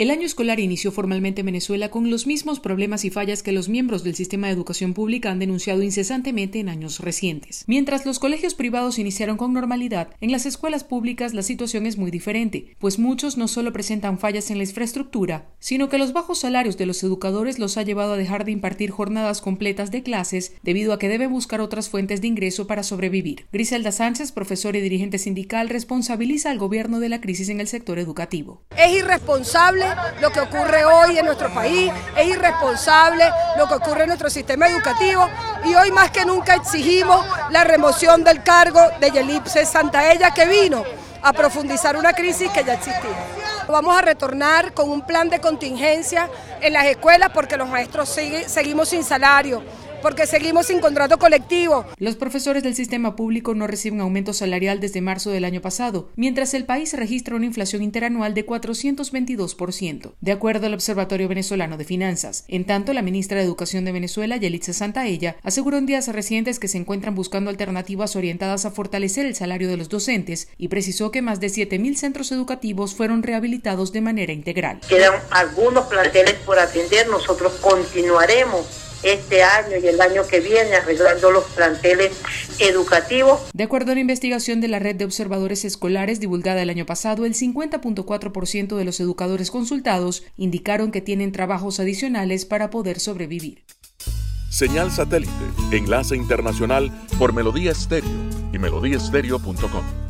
El año escolar inició formalmente en Venezuela con los mismos problemas y fallas que los miembros del sistema de educación pública han denunciado incesantemente en años recientes. Mientras los colegios privados iniciaron con normalidad, en las escuelas públicas la situación es muy diferente, pues muchos no solo presentan fallas en la infraestructura, sino que los bajos salarios de los educadores los ha llevado a dejar de impartir jornadas completas de clases debido a que deben buscar otras fuentes de ingreso para sobrevivir. Griselda Sánchez, profesora y dirigente sindical, responsabiliza al gobierno de la crisis en el sector educativo. Es irresponsable lo que ocurre hoy en nuestro país, es irresponsable lo que ocurre en nuestro sistema educativo. Y hoy más que nunca exigimos la remoción del cargo de Yelipse Santaella que vino a profundizar una crisis que ya existía. Vamos a retornar con un plan de contingencia en las escuelas porque los maestros seguimos sin salario porque seguimos sin contrato colectivo. Los profesores del sistema público no reciben aumento salarial desde marzo del año pasado, mientras el país registra una inflación interanual de 422%, de acuerdo al Observatorio Venezolano de Finanzas. En tanto, la ministra de Educación de Venezuela, Yelitza Santaella, aseguró en días recientes que se encuentran buscando alternativas orientadas a fortalecer el salario de los docentes y precisó que más de 7.000 centros educativos fueron rehabilitados de manera integral. Quedan algunos planteles por atender, nosotros continuaremos este año y el año que viene arreglando los planteles educativos. De acuerdo a una investigación de la red de observadores escolares divulgada el año pasado, el 50.4% de los educadores consultados indicaron que tienen trabajos adicionales para poder sobrevivir. Señal satélite, enlace internacional por Melodía Estéreo y melodíaestéreo.com.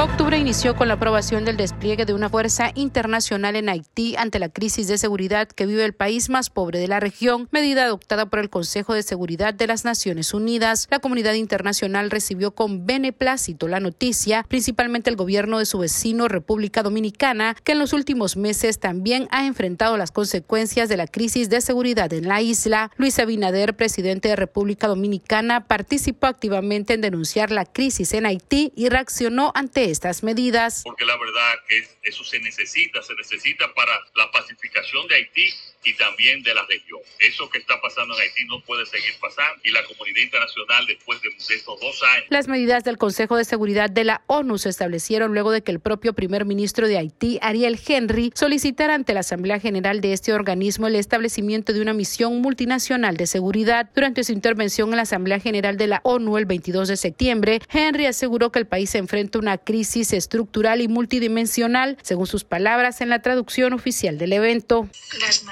Octubre inició con la aprobación del despliegue de una fuerza internacional en Haití ante la crisis de seguridad que vive el país más pobre de la región, medida adoptada por el Consejo de Seguridad de las Naciones Unidas. La comunidad internacional recibió con beneplácito la noticia, principalmente el gobierno de su vecino República Dominicana, que en los últimos meses también ha enfrentado las consecuencias de la crisis de seguridad en la isla. Luis Abinader, presidente de República Dominicana, participó activamente en denunciar la crisis en Haití y reaccionó ante estas medidas. Porque la verdad que eso se necesita, se necesita para la pacificación de Haití y también de la región. Eso que está pasando en Haití no puede seguir pasando y la comunidad internacional después de, de estos dos años. Las medidas del Consejo de Seguridad de la ONU se establecieron luego de que el propio primer ministro de Haití, Ariel Henry, solicitara ante la Asamblea General de este organismo el establecimiento de una misión multinacional de seguridad. Durante su intervención en la Asamblea General de la ONU el 22 de septiembre, Henry aseguró que el país se enfrenta a una crisis estructural y multidimensional, según sus palabras en la traducción oficial del evento. Las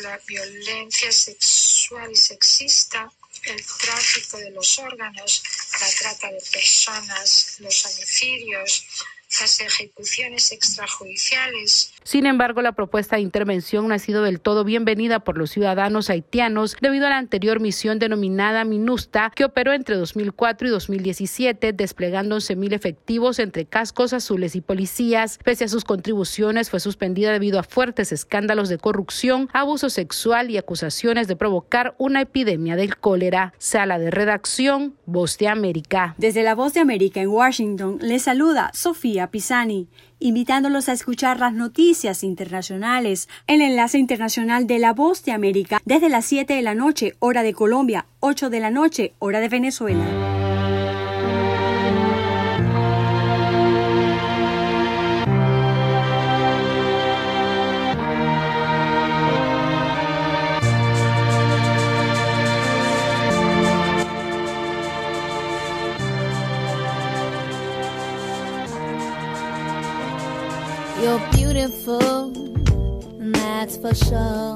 la violencia sexual y sexista, el tráfico de los órganos, la trata de personas, los homicidios, las ejecuciones extrajudiciales. Sin embargo, la propuesta de intervención no ha sido del todo bienvenida por los ciudadanos haitianos debido a la anterior misión denominada MINUSTA, que operó entre 2004 y 2017, desplegando 11.000 efectivos entre cascos azules y policías. Pese a sus contribuciones, fue suspendida debido a fuertes escándalos de corrupción, abuso sexual y acusaciones de provocar una epidemia del cólera. Sala de redacción, Voz de América. Desde la Voz de América en Washington, les saluda Sofía Pisani, invitándolos a escuchar las noticias internacionales. El enlace internacional de la Voz de América desde las 7 de la noche, hora de Colombia, 8 de la noche, hora de Venezuela. Sợ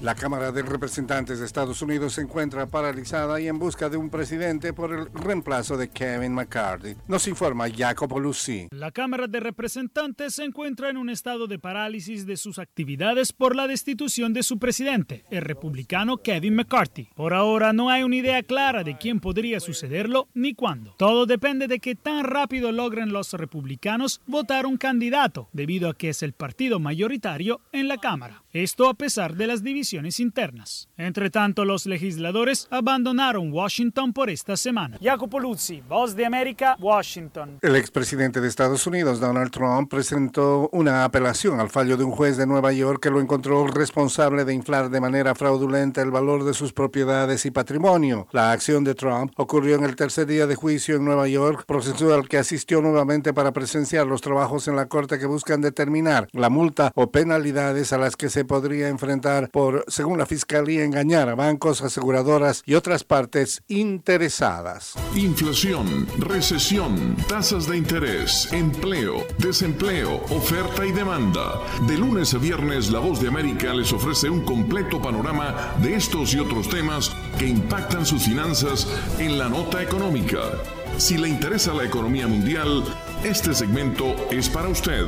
La Cámara de Representantes de Estados Unidos se encuentra paralizada y en busca de un presidente por el reemplazo de Kevin McCarthy. Nos informa Jacopo Lucy. La Cámara de Representantes se encuentra en un estado de parálisis de sus actividades por la destitución de su presidente, el republicano Kevin McCarthy. Por ahora no hay una idea clara de quién podría sucederlo ni cuándo. Todo depende de que tan rápido logren los republicanos votar un candidato, debido a que es el partido mayoritario en la Cámara. Esto a pesar de las divisiones internas. Entre tanto, los legisladores abandonaron Washington por esta semana. Jacopo Luzzi, Voz de América, Washington. El expresidente de Estados Unidos, Donald Trump, presentó una apelación al fallo de un juez de Nueva York que lo encontró responsable de inflar de manera fraudulenta el valor de sus propiedades y patrimonio. La acción de Trump ocurrió en el tercer día de juicio en Nueva York, proceso al que asistió nuevamente para presenciar los trabajos en la corte que buscan determinar la multa o penalidades a las que se podría enfrentar por, según la Fiscalía, engañar a bancos, aseguradoras y otras partes interesadas. Inflación, recesión, tasas de interés, empleo, desempleo, oferta y demanda. De lunes a viernes, La Voz de América les ofrece un completo panorama de estos y otros temas que impactan sus finanzas en la nota económica. Si le interesa la economía mundial, este segmento es para usted.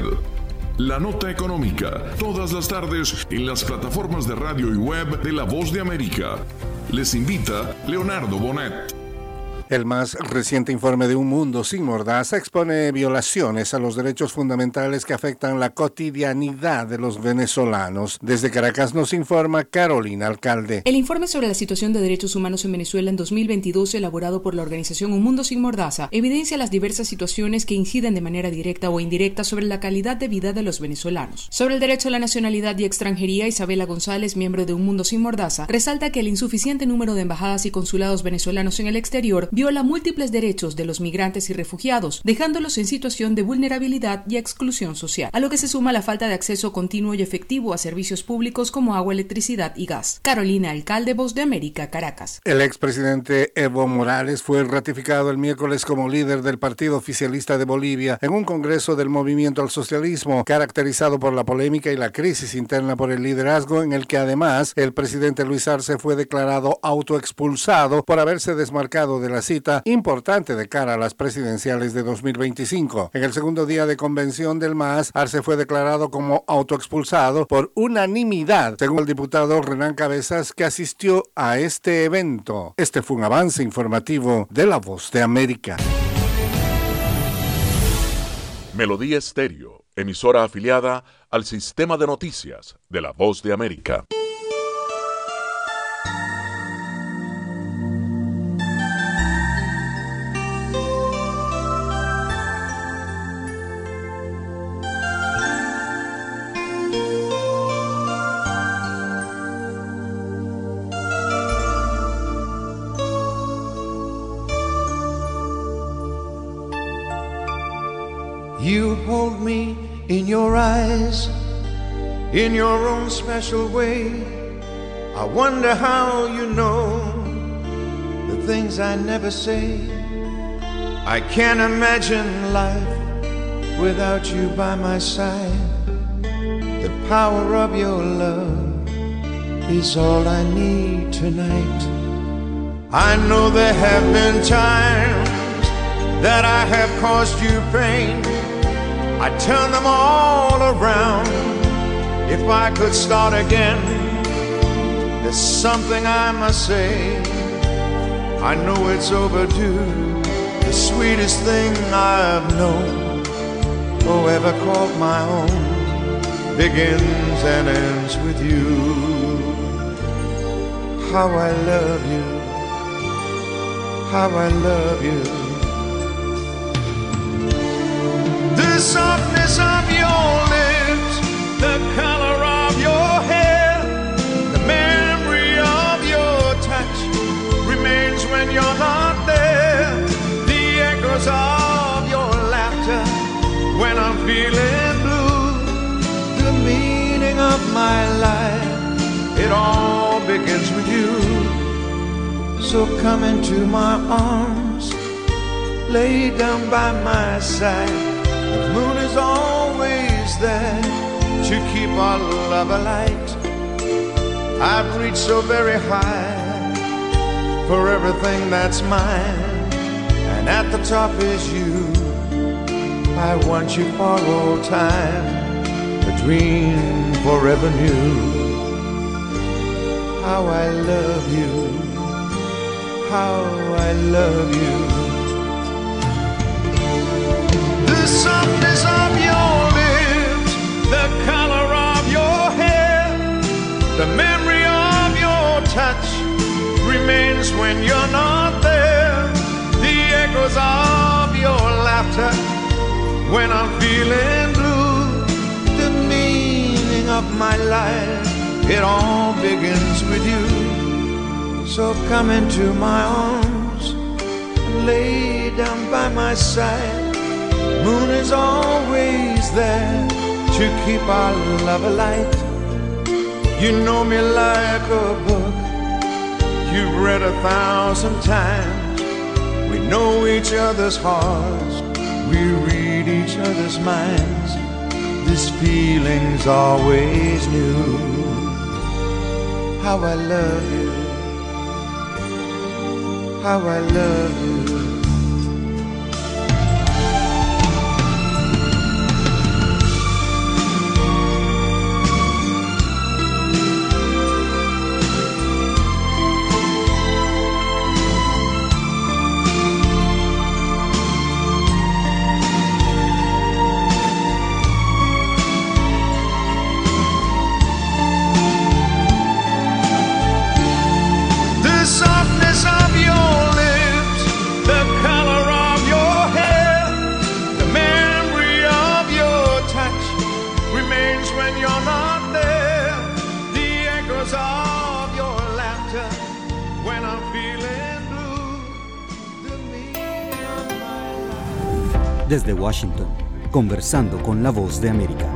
La Nota Económica, todas las tardes en las plataformas de radio y web de La Voz de América. Les invita Leonardo Bonet. El más reciente informe de Un Mundo sin Mordaza expone violaciones a los derechos fundamentales que afectan la cotidianidad de los venezolanos. Desde Caracas nos informa Carolina Alcalde. El informe sobre la situación de derechos humanos en Venezuela en 2022, elaborado por la organización Un Mundo sin Mordaza, evidencia las diversas situaciones que inciden de manera directa o indirecta sobre la calidad de vida de los venezolanos. Sobre el derecho a la nacionalidad y extranjería, Isabela González, miembro de Un Mundo sin Mordaza, resalta que el insuficiente número de embajadas y consulados venezolanos en el exterior viola múltiples derechos de los migrantes y refugiados, dejándolos en situación de vulnerabilidad y exclusión social, a lo que se suma la falta de acceso continuo y efectivo a servicios públicos como agua, electricidad y gas. Carolina, alcalde Voz de América, Caracas. El expresidente Evo Morales fue ratificado el miércoles como líder del Partido Oficialista de Bolivia en un congreso del movimiento al socialismo, caracterizado por la polémica y la crisis interna por el liderazgo, en el que además el presidente Luis Arce fue declarado autoexpulsado por haberse desmarcado de la importante de cara a las presidenciales de 2025. En el segundo día de convención del MAS, Arce fue declarado como autoexpulsado por unanimidad, según el diputado Renan Cabezas, que asistió a este evento. Este fue un avance informativo de La Voz de América. Melodía Estéreo, emisora afiliada al sistema de noticias de La Voz de América. You hold me in your eyes in your own special way. I wonder how you know the things I never say. I can't imagine life without you by my side. The power of your love is all I need tonight. I know there have been times that I have caused you pain. I turn them all around. If I could start again, there's something I must say. I know it's overdue. The sweetest thing I've known, or ever called my own, begins and ends with you. How I love you, how I love you. Softness of your lips, the color of your hair, the memory of your touch remains when you're not there. The echoes of your laughter when I'm feeling blue, the meaning of my life, it all begins with you. So come into my arms, lay down by my side. The moon is always there to keep our love alight. I've reached so very high for everything that's mine, and at the top is you. I want you for all time, a dream forever new. How I love you, how I love you. The color of your hair, the memory of your touch remains when you're not there. The echoes of your laughter when I'm feeling blue. The meaning of my life, it all begins with you. So come into my arms and lay down by my side. Moon is always there to keep our love alight. You know me like a book you've read a thousand times. We know each other's hearts, we read each other's minds. This feeling's always new. How I love you, how I love you. Desde Washington, conversando con la voz de América.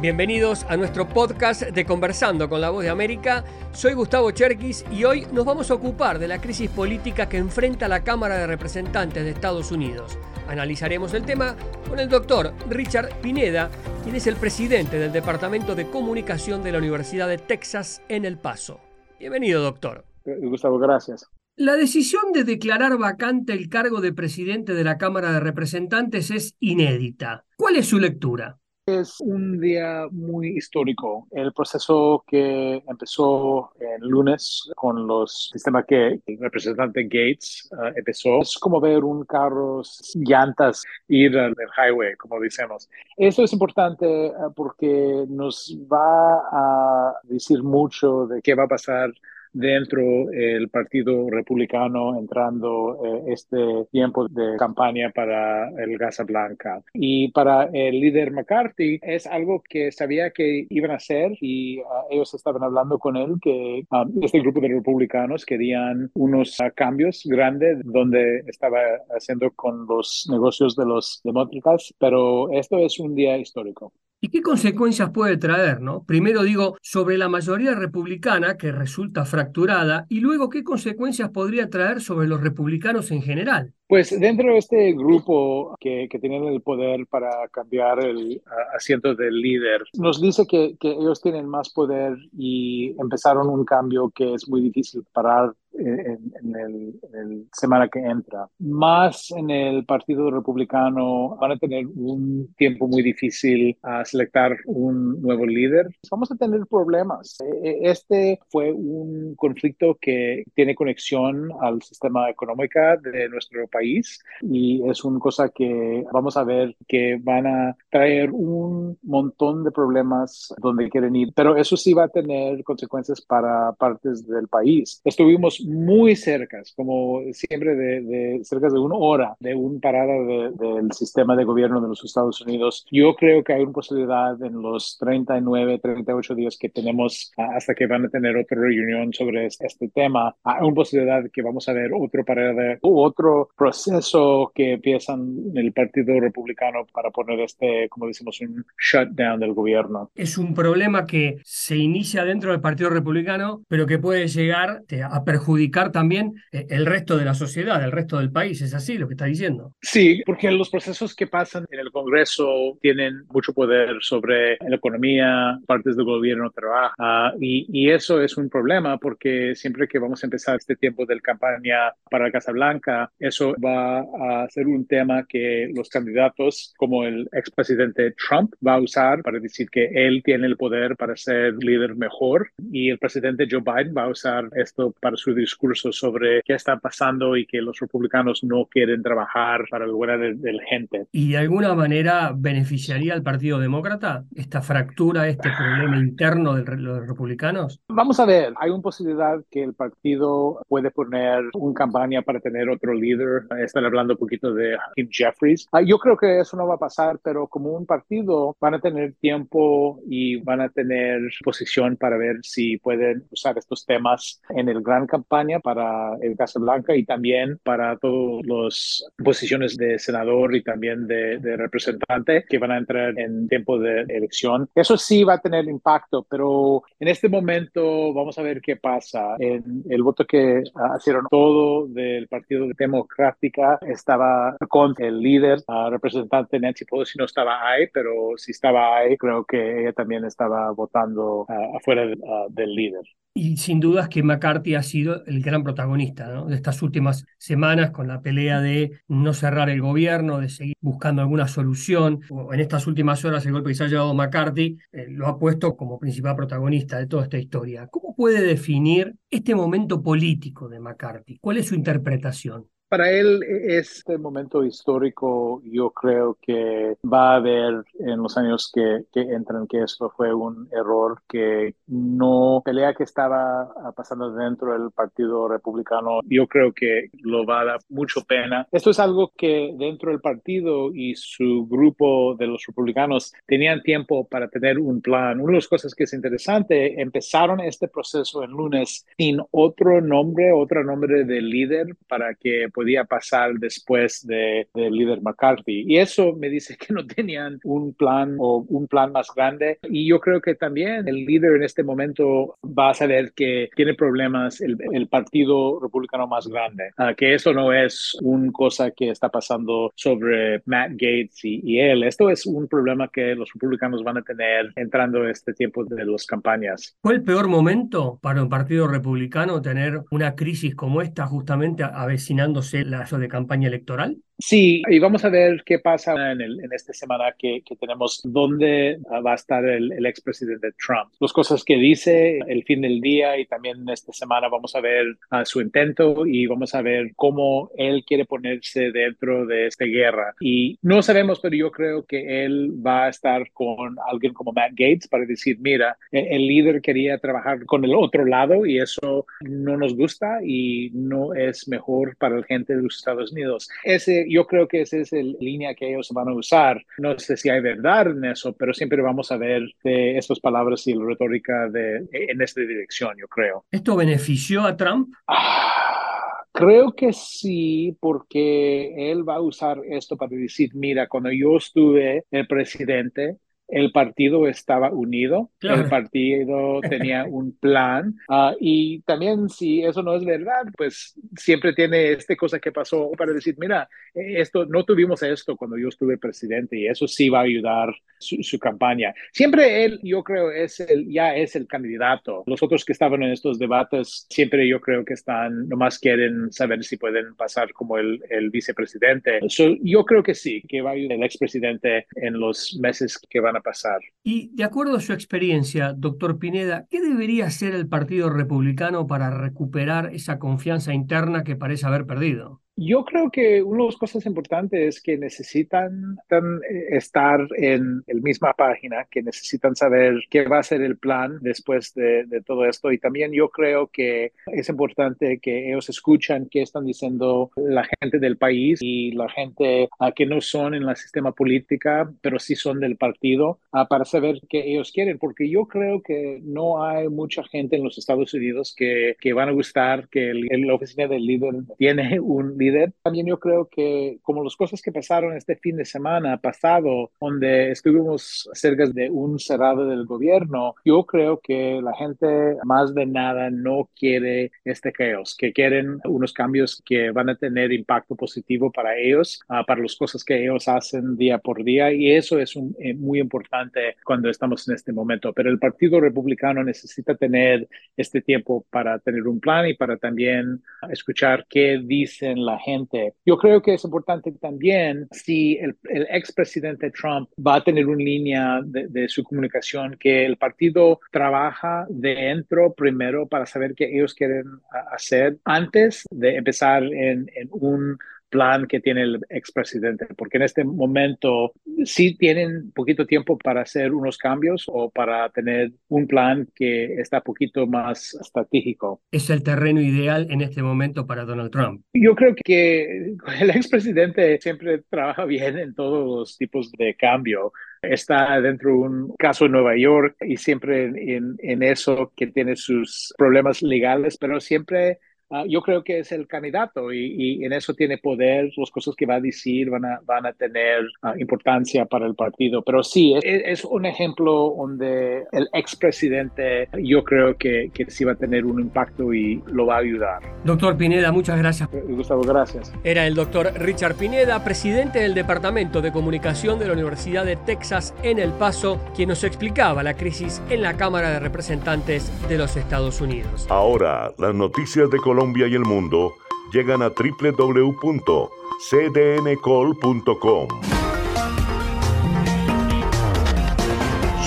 Bienvenidos a nuestro podcast de Conversando con la Voz de América. Soy Gustavo Cherkis y hoy nos vamos a ocupar de la crisis política que enfrenta la Cámara de Representantes de Estados Unidos. Analizaremos el tema con el doctor Richard Pineda, quien es el presidente del Departamento de Comunicación de la Universidad de Texas en El Paso. Bienvenido, doctor. Gustavo, gracias. La decisión de declarar vacante el cargo de presidente de la Cámara de Representantes es inédita. ¿Cuál es su lectura? Es un día muy histórico. El proceso que empezó el lunes con los sistemas que el representante Gates uh, empezó es como ver un carro llantas ir al highway, como decimos. Esto es importante uh, porque nos va a decir mucho de qué va a pasar dentro del Partido Republicano entrando eh, este tiempo de campaña para el Casa Blanca. Y para el líder McCarthy es algo que sabía que iban a hacer y uh, ellos estaban hablando con él que um, este grupo de republicanos querían unos uh, cambios grandes donde estaba haciendo con los negocios de los demócratas, pero esto es un día histórico. ¿Y qué consecuencias puede traer? ¿no? Primero digo, sobre la mayoría republicana, que resulta fracturada, y luego qué consecuencias podría traer sobre los republicanos en general. Pues dentro de este grupo que, que tienen el poder para cambiar el asiento del líder, nos dice que, que, ellos tienen más poder y empezaron un cambio que es muy difícil parar en, en, el, el semana que entra. Más en el Partido Republicano van a tener un tiempo muy difícil a selectar un nuevo líder. Vamos a tener problemas. Este fue un conflicto que tiene conexión al sistema económico de nuestro país y es una cosa que vamos a ver que van a traer un montón de problemas donde quieren ir, pero eso sí va a tener consecuencias para partes del país. Estuvimos muy cerca, como siempre, de, de cerca de una hora de un parada de, del sistema de gobierno de los Estados Unidos. Yo creo que hay una posibilidad en los 39, 38 días que tenemos hasta que van a tener otra reunión sobre este, este tema, hay una posibilidad que vamos a ver otro parada, otro proceso que empiezan en el Partido Republicano para poner este, como decimos, un shutdown del gobierno. Es un problema que se inicia dentro del Partido Republicano, pero que puede llegar a perjudicar perjudicar también eh, el resto de la sociedad, el resto del país. ¿Es así lo que está diciendo? Sí, porque los procesos que pasan en el Congreso tienen mucho poder sobre la economía, partes del gobierno trabaja y, y eso es un problema porque siempre que vamos a empezar este tiempo de campaña para la Casa Blanca, eso va a ser un tema que los candidatos como el expresidente Trump va a usar para decir que él tiene el poder para ser líder mejor y el presidente Joe Biden va a usar esto para su discurso sobre qué está pasando y que los republicanos no quieren trabajar para el buena de, la gente. ¿Y de alguna manera beneficiaría al Partido Demócrata esta fractura, este problema interno de los republicanos? Vamos a ver, hay una posibilidad que el partido puede poner una campaña para tener otro líder. Están hablando un poquito de Hakeem Jeffries. Ah, yo creo que eso no va a pasar, pero como un partido van a tener tiempo y van a tener posición para ver si pueden usar estos temas en el gran campaña para el Casa Blanca y también para todas las posiciones de senador y también de, de representante que van a entrar en tiempo de elección. Eso sí va a tener impacto, pero en este momento vamos a ver qué pasa. En el voto que hicieron todo del Partido Democrática estaba con el líder, representante Nancy Pelosi no estaba ahí, pero si estaba ahí, creo que ella también estaba votando afuera del líder. Y sin dudas que McCarthy ha sido el gran protagonista de estas últimas semanas con la pelea de no cerrar el gobierno, de seguir buscando alguna solución. En estas últimas horas el golpe que se ha llevado McCarthy eh, lo ha puesto como principal protagonista de toda esta historia. ¿Cómo puede definir este momento político de McCarthy? ¿Cuál es su interpretación? Para él, este momento histórico, yo creo que va a haber en los años que, que, entran que esto fue un error, que no pelea que estaba pasando dentro del Partido Republicano, yo creo que lo va a dar mucho pena. Esto es algo que dentro del partido y su grupo de los republicanos tenían tiempo para tener un plan. Una de las cosas que es interesante, empezaron este proceso el lunes sin otro nombre, otro nombre de líder para que podía pasar después del de líder McCarthy. Y eso me dice que no tenían un plan o un plan más grande. Y yo creo que también el líder en este momento va a saber que tiene problemas el, el partido republicano más grande, uh, que eso no es una cosa que está pasando sobre Matt Gates y, y, él. Esto es un problema que los republicanos van a tener entrando este tiempo de las campañas. ¿Fue el peor momento para un partido republicano tener una crisis como esta justamente avecinándose el lazo de campaña electoral? Sí, y vamos a ver qué pasa en, el, en esta semana que, que, tenemos, dónde va a estar el, el expresidente Trump. Las cosas que dice, el fin del día y también esta semana vamos a ver uh, su intento y vamos a ver cómo él quiere ponerse dentro de esta guerra. Y no sabemos, pero yo creo que él va a estar con alguien como Matt Gates para decir, mira, e, el líder quería trabajar con el otro lado y eso no nos gusta y no es mejor para la gente de los Estados Unidos. Ese yo creo que esa es la línea que ellos van a usar. No sé si hay verdad en eso, pero siempre vamos a ver de estas palabras y la retórica de, en esta dirección, yo creo. ¿Esto benefició a Trump? Ah, creo que sí, porque él va a usar esto para decir, mira, cuando yo estuve el presidente, el partido estaba unido, el partido tenía un plan uh, y también si eso no es verdad, pues siempre tiene esta cosa que pasó para decir, mira, esto no tuvimos esto cuando yo estuve presidente y eso sí va a ayudar su, su, campaña. Siempre él, yo creo, es el, ya es el candidato. Los otros que estaban en estos debates, siempre yo creo que están, nomás quieren saber si pueden pasar como el, el vicepresidente. So, yo creo que sí, que va a ayudar el expresidente en los meses que van a pasar. Y de acuerdo a su experiencia, doctor Pineda, ¿qué debería hacer el Partido Republicano para recuperar esa confianza interna que parece haber perdido? Yo creo que una de las cosas importantes es que necesitan eh, estar en la misma página, que necesitan saber qué va a ser el plan después de, todo esto. Y también yo creo que es importante que ellos escuchan qué están diciendo la gente del país y la gente uh, que no son en la sistema política, pero sí son del partido, uh, para saber qué ellos quieren. Porque yo creo que no hay mucha gente en los Estados Unidos que, que van a gustar que el, la oficina del líder tiene un También yo creo que como las cosas que pasaron este fin de semana pasado, donde estuvimos cerca de un cerrado del gobierno, yo creo que la gente más de nada no quiere este caos, que quieren unos cambios que van a tener impacto positivo para ellos, uh, para las cosas que ellos hacen día por día. Y eso es un, eh, muy importante cuando estamos en este momento. Pero el Partido Republicano necesita tener este tiempo para tener un plan y para también escuchar qué dicen gente. Yo creo que es importante también si el, el expresidente Trump va a tener una línea de, de, su comunicación que el partido trabaja dentro primero para saber qué ellos quieren hacer antes de empezar en, en un plan que tiene el expresidente, porque en este momento sí tienen poquito tiempo para hacer unos cambios o para tener un plan que está poquito más estratégico. Es el terreno ideal en este momento para Donald Trump. Yo creo que el expresidente siempre trabaja bien en todos los tipos de cambio está dentro de un caso en Nueva York y siempre en, en, eso que tiene sus problemas legales, pero siempre Uh, yo creo que es el candidato y, y, en eso tiene poder, las cosas que va a decir van a, van a tener uh, importancia para el partido. Pero sí, es, es, un ejemplo donde el expresidente yo creo que, que sí va a tener un impacto y lo va a ayudar. Doctor Pineda, muchas gracias. Gustavo, gracias. Era el doctor Richard Pineda, presidente del Departamento de Comunicación de la Universidad de Texas en El Paso, quien nos explicaba la crisis en la Cámara de Representantes de los Estados Unidos. Ahora, las noticias de Colombia Colombia y el mundo llegan a www.cdncol.com.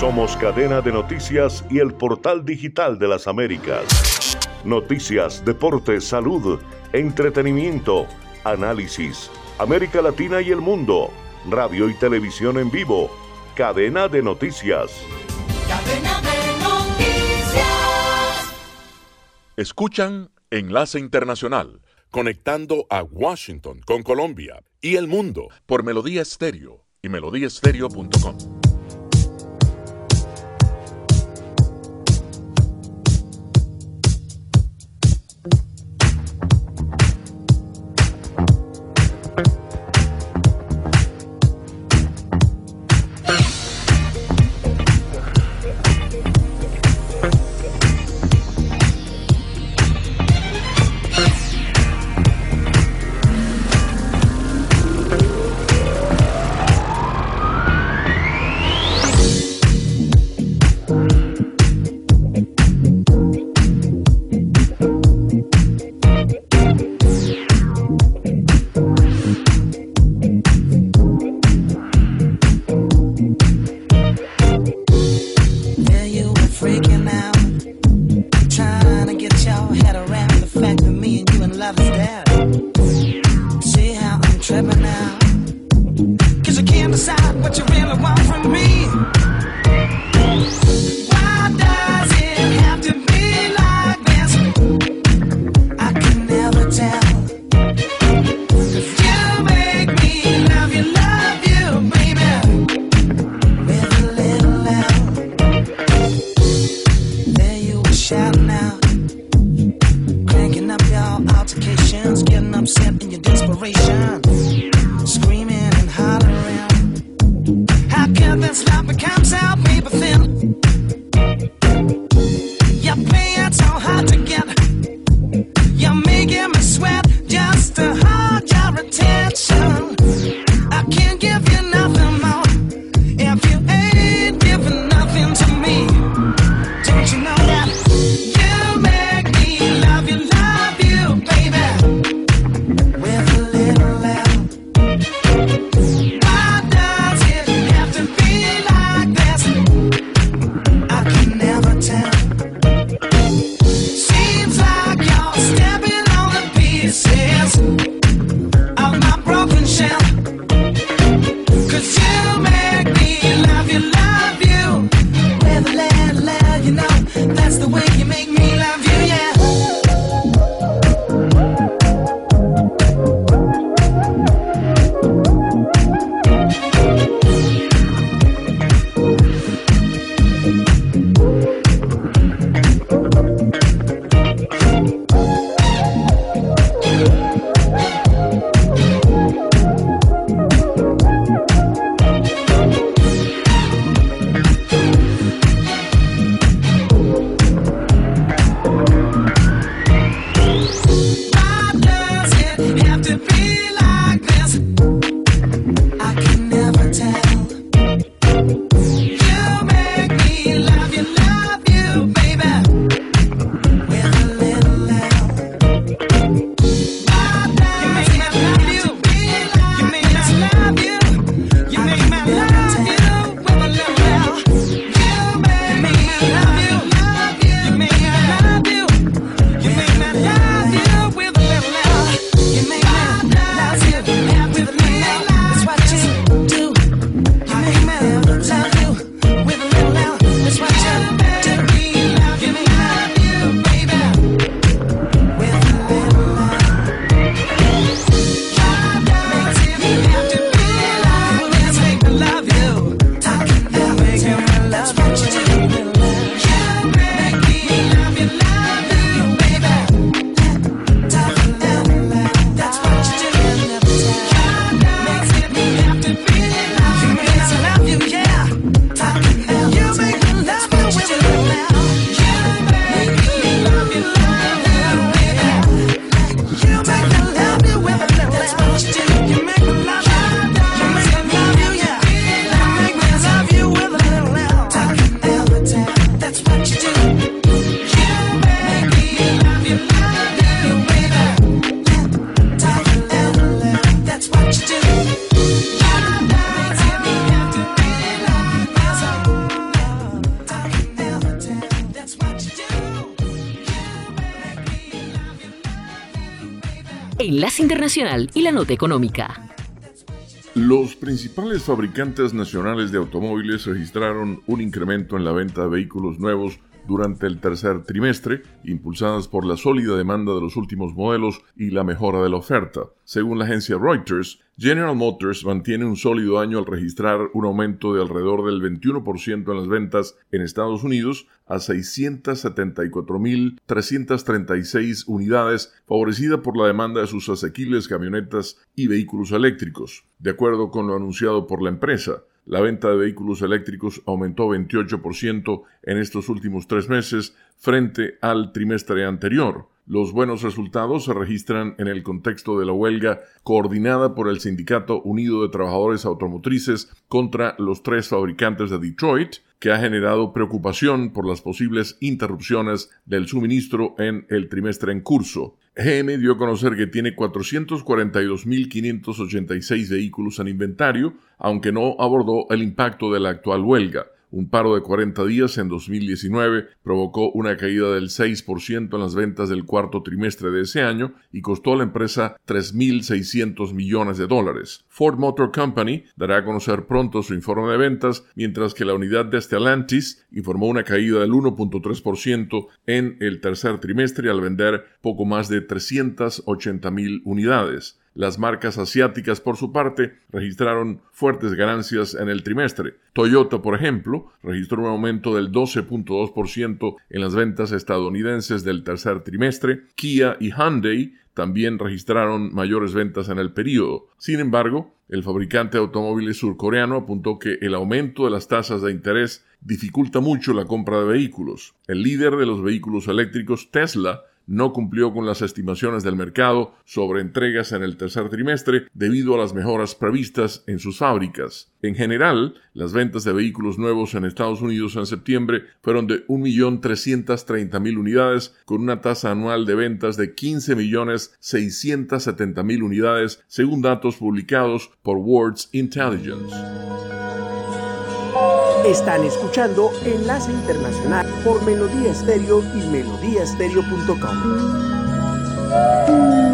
Somos cadena de noticias y el portal digital de las Américas. Noticias, deportes, salud, entretenimiento, análisis, América Latina y el mundo, radio y televisión en vivo, cadena de noticias. Cadena de noticias. Escuchan Enlace Internacional, conectando a Washington con Colombia y el mundo por Melodía Estéreo y melodíaestéreo.com. Música Enlace Internacional y la Nota Económica. Los principales fabricantes nacionales de automóviles registraron un incremento en la venta de vehículos nuevos durante el tercer trimestre, impulsadas por la sólida demanda de los últimos modelos y la mejora de la oferta. Según la agencia Reuters, General Motors mantiene un sólido año al registrar un aumento de alrededor del 21% en las ventas en Estados Unidos a 674.336 unidades, favorecida por la demanda de sus asequibles camionetas y vehículos eléctricos, de acuerdo con lo anunciado por la empresa. La venta de vehículos eléctricos aumentó 28% en estos últimos tres meses frente al trimestre anterior. Los buenos resultados se registran en el contexto de la huelga coordinada por el Sindicato Unido de Trabajadores Automotrices contra los tres fabricantes de Detroit, que ha generado preocupación por las posibles interrupciones del suministro en el trimestre en curso. GM dio a conocer que tiene 442.586 vehículos en inventario, aunque no abordó el impacto de la actual huelga. Un paro de 40 días en 2019 provocó una caída del 6% en las ventas del cuarto trimestre de ese año y costó a la empresa 3.600 millones de dólares. Ford Motor Company dará a conocer pronto su informe de ventas, mientras que la unidad de Stellantis informó una caída del 1.3% en el tercer trimestre al vender poco más de 380.000 unidades. Las marcas asiáticas, por su parte, registraron fuertes ganancias en el trimestre. Toyota, por ejemplo, registró un aumento del 12.2% en las ventas estadounidenses del tercer trimestre. Kia y Hyundai también registraron mayores ventas en el periodo. Sin embargo, el fabricante de automóviles surcoreano apuntó que el aumento de las tasas de interés dificulta mucho la compra de vehículos. El líder de los vehículos eléctricos, Tesla, no cumplió con las estimaciones del mercado sobre entregas en el tercer trimestre debido a las mejoras previstas en sus fábricas. En general, las ventas de vehículos nuevos en Estados Unidos en septiembre fueron de 1.330.000 unidades, con una tasa anual de ventas de 15.670.000 unidades, según datos publicados por Words Intelligence. Están escuchando Enlace Internacional por Melodía Estéreo y melodíaestéreo.com.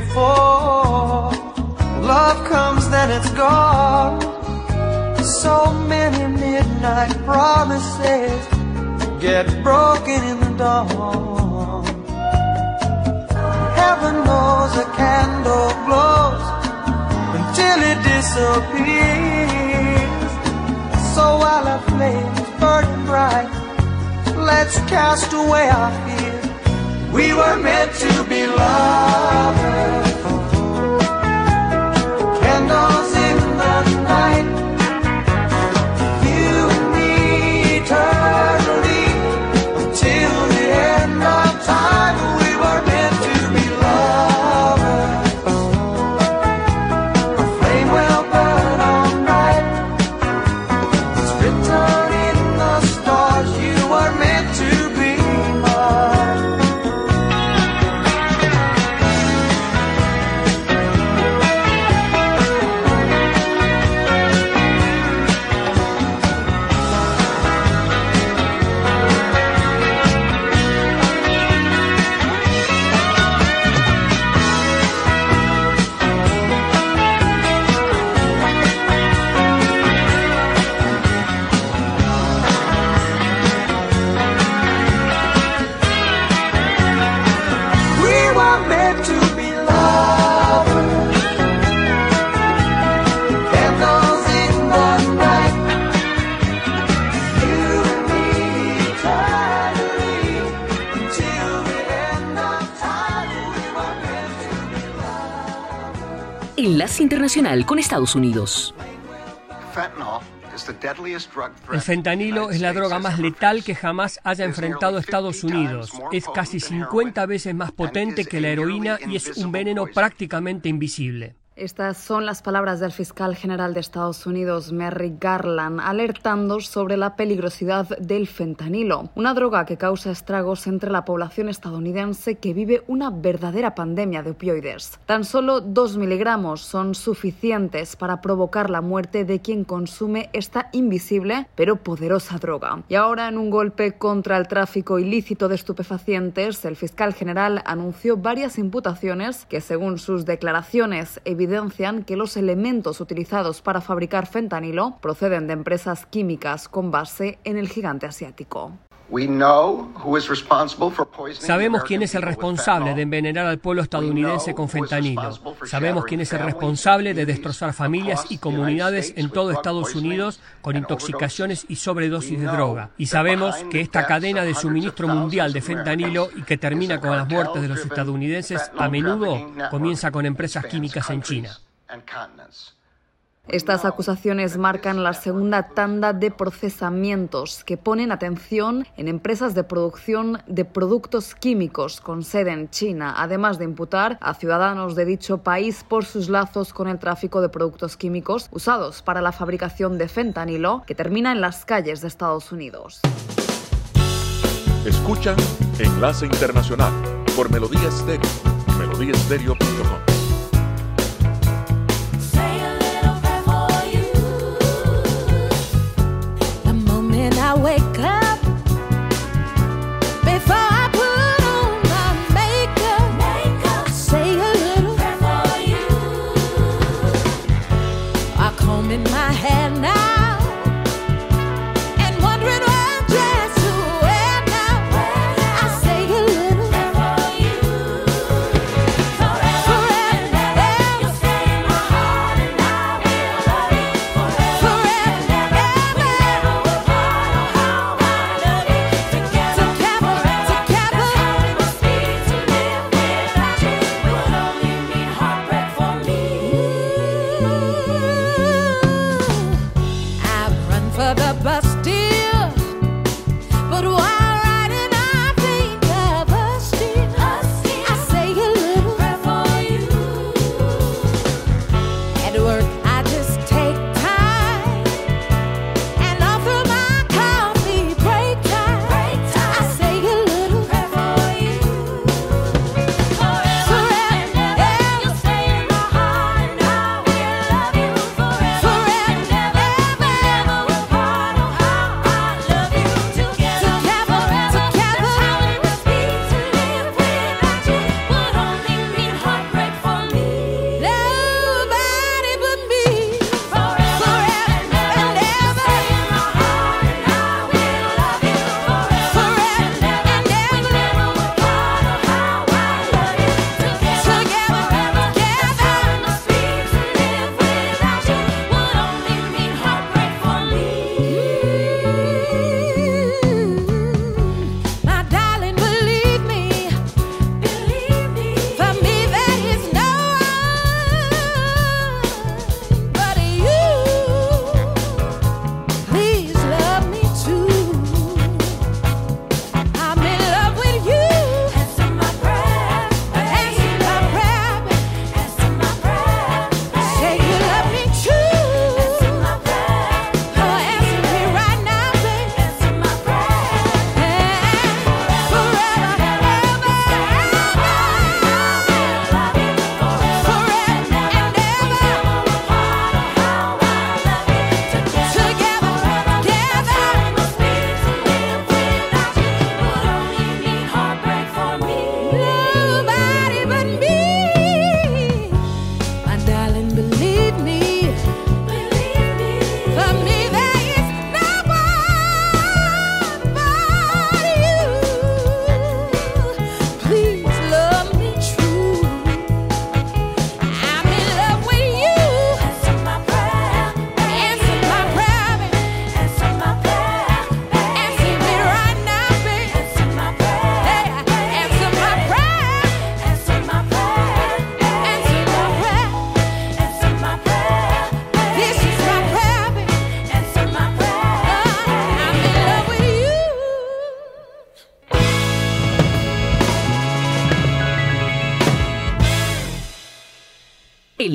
before. Love comes, then it's gone. So many midnight promises get broken in the dawn. Heaven knows a candle glows until it disappears. So while our flames burn bright, let's cast away our fears. We were meant to be lovers. Enlace Internacional con Estados Unidos. El fentanilo es la droga más letal que jamás haya enfrentado Estados Unidos. Es casi 50 veces más potente que la heroína y es un veneno prácticamente invisible. Estas son las palabras del fiscal general de Estados Unidos, Merrick Garland, alertando sobre la peligrosidad del fentanilo, una droga que causa estragos entre la población estadounidense que vive una verdadera pandemia de opioides. Tan solo dos miligramos son suficientes para provocar la muerte de quien consume esta invisible pero poderosa droga. Y ahora, en un golpe contra el tráfico ilícito de estupefacientes, el fiscal general anunció varias imputaciones que, según sus declaraciones, evidentemente evidencian que los elementos utilizados para fabricar fentanilo proceden de empresas químicas con base en el gigante asiático. Sabemos quién es el responsable de envenenar al pueblo estadounidense con fentanilo. Sabemos quién es el responsable de destrozar familias y comunidades en todo Estados Unidos con intoxicaciones y sobredosis de droga. Y sabemos que esta cadena de suministro mundial de fentanilo y que termina con las muertes de los estadounidenses a menudo comienza con empresas químicas en China. Estas acusaciones marcan la segunda tanda de procesamientos que ponen atención en empresas de producción de productos químicos con sede en China, además de imputar a ciudadanos de dicho país por sus lazos con el tráfico de productos químicos usados para la fabricación de fentanilo que termina en las calles de Estados Unidos. Escuchan Enlace Internacional por Melodía Estéreo, melodíaestéreo.com.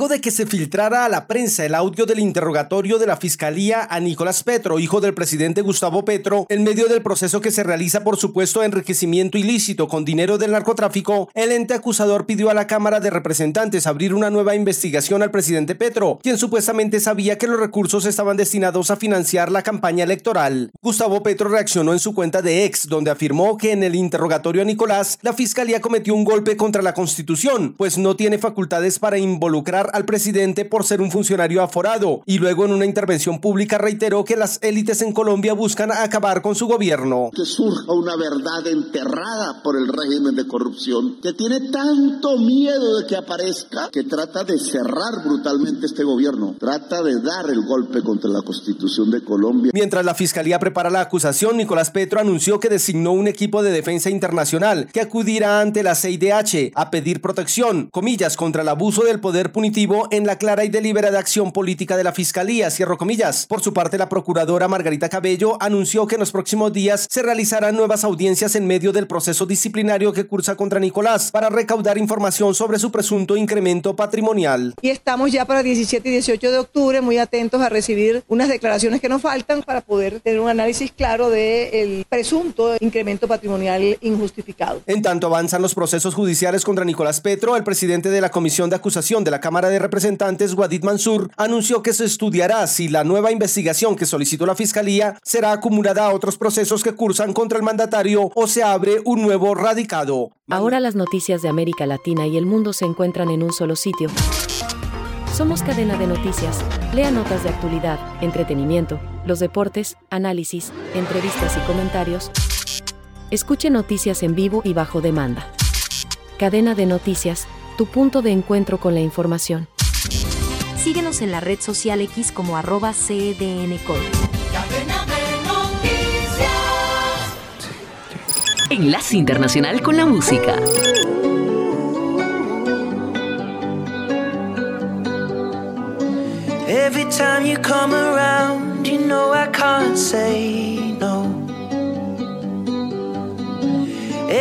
Luego de que se filtrara a la prensa el audio del interrogatorio de la Fiscalía a Nicolás Petro, hijo del presidente Gustavo Petro, en medio del proceso que se realiza por supuesto enriquecimiento ilícito con dinero del narcotráfico, el ente acusador pidió a la Cámara de Representantes abrir una nueva investigación al presidente Petro, quien supuestamente sabía que los recursos estaban destinados a financiar la campaña electoral. Gustavo Petro reaccionó en su cuenta de ex, donde afirmó que en el interrogatorio a Nicolás, la Fiscalía cometió un golpe contra la Constitución, pues no tiene facultades para involucrar al presidente por ser un funcionario aforado y luego en una intervención pública reiteró que las élites en Colombia buscan acabar con su gobierno. Que surja una verdad enterrada por el régimen de corrupción que tiene tanto miedo de que aparezca que trata de cerrar brutalmente este gobierno, trata de dar el golpe contra la constitución de Colombia. Mientras la fiscalía prepara la acusación, Nicolás Petro anunció que designó un equipo de defensa internacional que acudirá ante la CIDH a pedir protección, comillas, contra el abuso del poder punitivo en la clara y deliberada acción política de la Fiscalía, cierro comillas. Por su parte, la procuradora Margarita Cabello anunció que en los próximos días se realizarán nuevas audiencias en medio del proceso disciplinario que cursa contra Nicolás para recaudar información sobre su presunto incremento patrimonial. Y estamos ya para 17 y 18 de octubre muy atentos a recibir unas declaraciones que nos faltan para poder tener un análisis claro del presunto incremento patrimonial injustificado. En tanto avanzan los procesos judiciales contra Nicolás Petro, el presidente de la Comisión de Acusación de la Cámara de Representantes, Wadid Mansur, anunció que se estudiará si la nueva investigación que solicitó la Fiscalía será acumulada a otros procesos que cursan contra el mandatario o se abre un nuevo radicado. Ahora las noticias de América Latina y el mundo se encuentran en un solo sitio. Somos cadena de noticias. Lea notas de actualidad, entretenimiento, los deportes, análisis, entrevistas y comentarios. Escuche noticias en vivo y bajo demanda. Cadena de noticias, tu punto de encuentro con la información. Síguenos en la red social X como arroba CDNCol. Enlace Internacional con la Música. Every time you come around, you know I can't say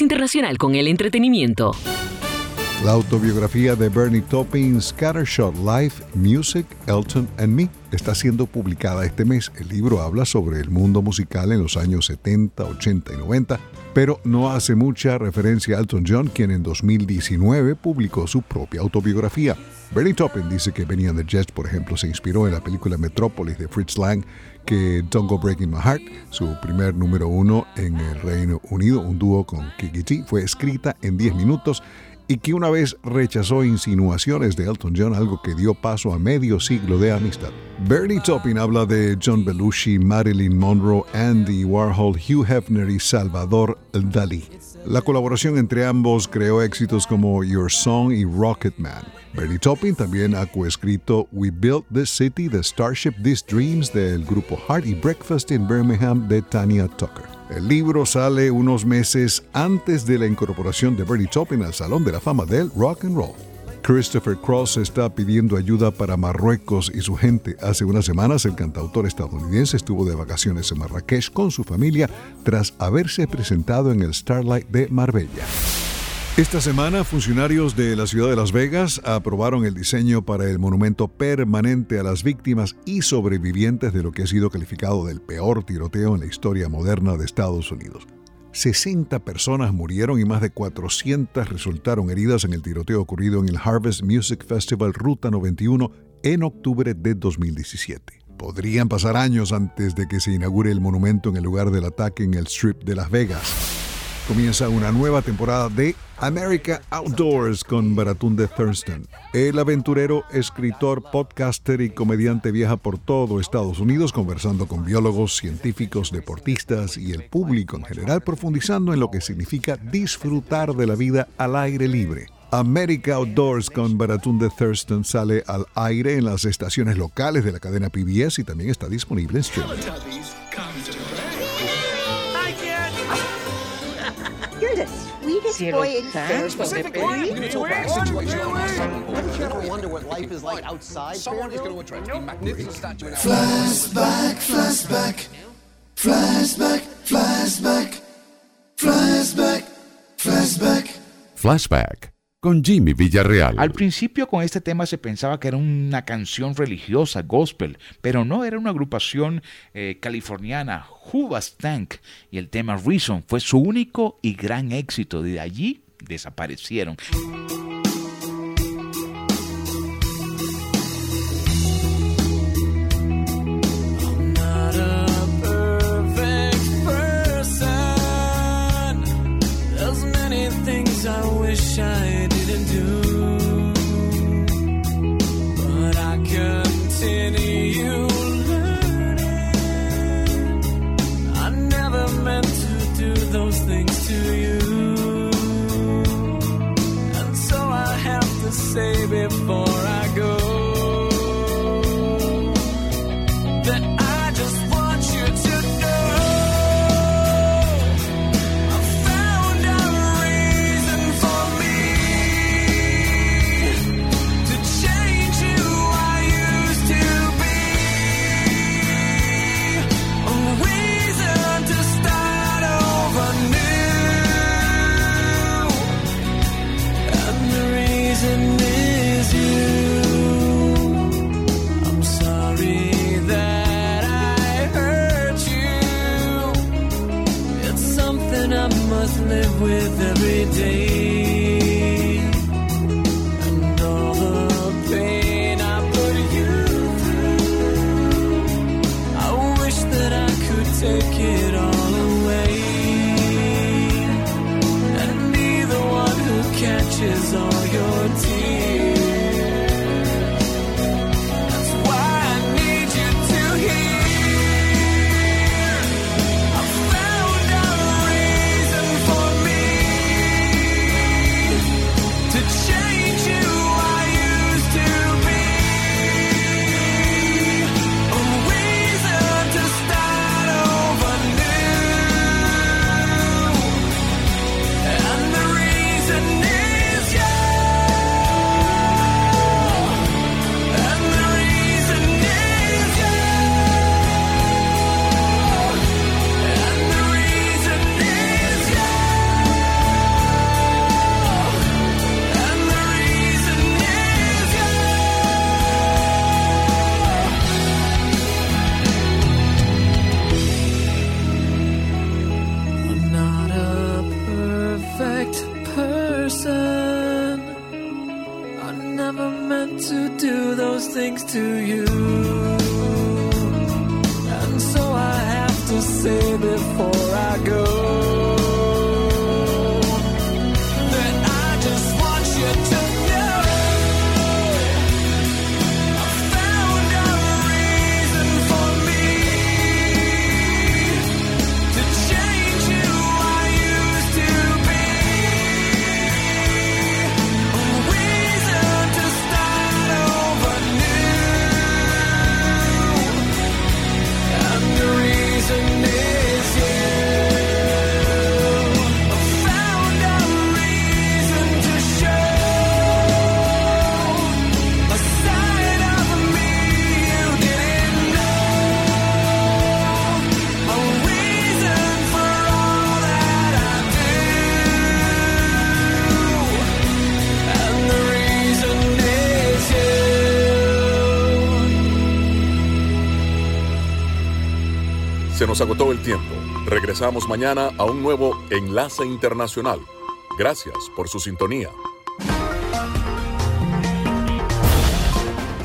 Internacional con el Entretenimiento. La autobiografía de Bernie Taupin, Scattershot Life, Music, Elton and Me, está siendo publicada este mes. El libro habla sobre el mundo musical en los años 70, 80 y 90, pero no hace mucha referencia a Elton John, quien en 2019 publicó su propia autobiografía. Bernie Taupin dice que Benny and the Jets, por ejemplo, se inspiró en la película Metrópolis de Fritz Lang, que Don't Go Breaking My Heart, su primer número uno en el Reino Unido, un dúo con Kiki G, fue escrita en 10 minutos y que una vez rechazó insinuaciones de Elton John, algo que dio paso a medio siglo de amistad. Bernie Taupin habla de John Belushi, Marilyn Monroe, Andy Warhol, Hugh Hefner y Salvador Dalí. La colaboración entre ambos creó éxitos como Your Song y Rocket Man. Bernie Taupin también ha coescrito We Built This City, The Starship These Dreams del grupo Heart y Breakfast in Birmingham de Tanya Tucker. El libro sale unos meses antes de la incorporación de Bernie Taupin al Salón de la Fama del Rock and Roll. Christopher Cross está pidiendo ayuda para Marruecos y su gente. Hace unas semanas el cantautor estadounidense estuvo de vacaciones en Marrakech con su familia tras haberse presentado en el Starlight de Marbella. Esta semana, funcionarios de la ciudad de Las Vegas aprobaron el diseño para el monumento permanente a las víctimas y sobrevivientes de lo que ha sido calificado del peor tiroteo en la historia moderna de Estados Unidos. 60 personas murieron y más de 400 resultaron heridas en el tiroteo ocurrido en el Harvest Music Festival Ruta 91 en octubre de 2017. Podrían pasar años antes de que se inaugure el monumento en el lugar del ataque en el Strip de Las Vegas. Comienza una nueva temporada de America Outdoors con Baratunde Thurston. El aventurero, escritor, podcaster y comediante viaja por todo Estados Unidos conversando con biólogos, científicos, deportistas y el público en general, profundizando en lo que significa disfrutar de la vida al aire libre. America Outdoors con Baratunde Thurston sale al aire en las estaciones locales de la cadena PBS y también está disponible en streaming. In our Flashback, flashback, flashback, flashback, flashback, flashback. Flashback con Jimmy Villarreal. Al principio con este tema se pensaba que era una canción religiosa, gospel, pero no, era una agrupación eh, californiana, Hubas Tank, y el tema Reason fue su único y gran éxito. De allí desaparecieron. not to you, and so I have to say before things to you. Tiempo. Regresamos mañana a un nuevo Enlace Internacional. Gracias por su sintonía.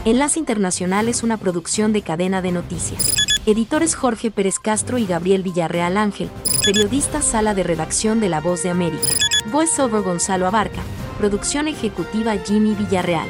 Enlace Internacional es una producción de cadena de noticias. Editores Jorge Pérez Castro y Gabriel Villarreal Ángel. Periodista Sala de Redacción de La Voz de América. Voiceover Gonzalo Abarca. Producción ejecutiva Jimmy Villarreal.